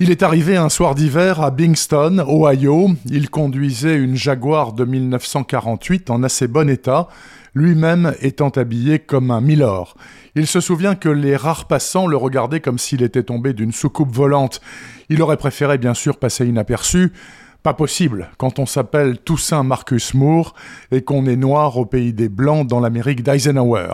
Il est arrivé un soir d'hiver à Bingston, Ohio. Il conduisait une Jaguar de 1948 en assez bon état, lui-même étant habillé comme un milord. Il se souvient que les rares passants le regardaient comme s'il était tombé d'une soucoupe volante. Il aurait préféré bien sûr passer inaperçu, pas possible quand on s'appelle Toussaint Marcus Moore et qu'on est noir au pays des Blancs dans l'Amérique d'Eisenhower.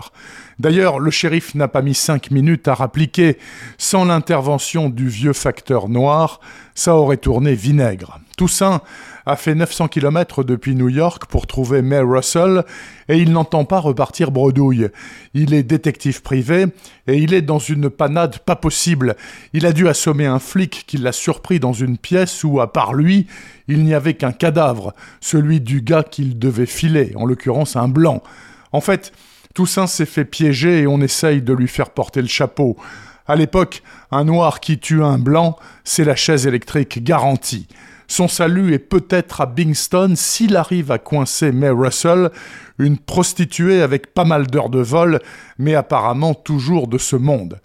D'ailleurs, le shérif n'a pas mis cinq minutes à rappliquer. Sans l'intervention du vieux facteur noir, ça aurait tourné vinaigre. Toussaint a fait 900 km depuis New York pour trouver May Russell et il n'entend pas repartir bredouille. Il est détective privé et il est dans une panade pas possible. Il a dû assommer un flic qui l'a surpris dans une pièce où, à part lui, il n'y avait qu'un cadavre, celui du gars qu'il devait filer, en l'occurrence un blanc. En fait, Toussaint s'est fait piéger et on essaye de lui faire porter le chapeau. À l'époque, un noir qui tue un blanc, c'est la chaise électrique garantie. Son salut est peut-être à Bingston s'il arrive à coincer May Russell, une prostituée avec pas mal d'heures de vol, mais apparemment toujours de ce monde.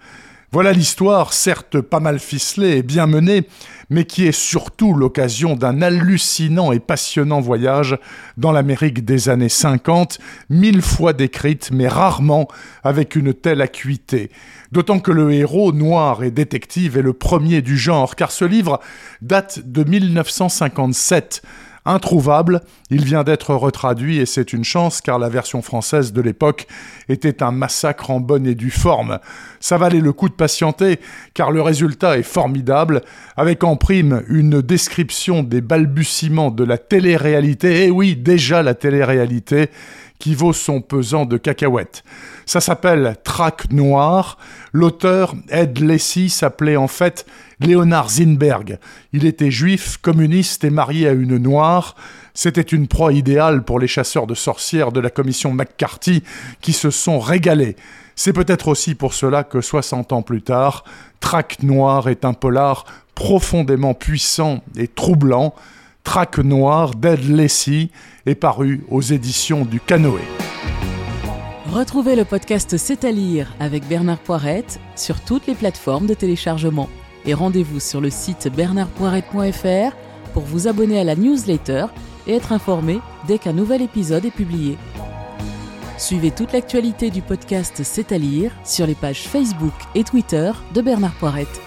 Voilà l'histoire, certes pas mal ficelée et bien menée, mais qui est surtout l'occasion d'un hallucinant et passionnant voyage dans l'Amérique des années 50, mille fois décrite, mais rarement avec une telle acuité. D'autant que le héros, noir et détective, est le premier du genre, car ce livre date de 1957 introuvable. Il vient d'être retraduit et c'est une chance car la version française de l'époque était un massacre en bonne et due forme. Ça valait le coup de patienter car le résultat est formidable avec en prime une description des balbutiements de la télé-réalité. Eh oui, déjà la télé-réalité qui vaut son pesant de cacahuètes. Ça s'appelle Trac Noir. L'auteur, Ed Lacey, s'appelait en fait Léonard Zinberg. Il était juif, communiste et marié à une noire. C'était une proie idéale pour les chasseurs de sorcières de la commission McCarthy qui se sont régalés. C'est peut-être aussi pour cela que 60 ans plus tard, Trac Noir est un polar profondément puissant et troublant. Trac Noir d'Ed Lacey est paru aux éditions du Canoë. Retrouvez le podcast C'est à lire avec Bernard Poirette sur toutes les plateformes de téléchargement. Et rendez-vous sur le site bernardpoirette.fr pour vous abonner à la newsletter et être informé dès qu'un nouvel épisode est publié. Suivez toute l'actualité du podcast C'est à lire sur les pages Facebook et Twitter de Bernard Poirette.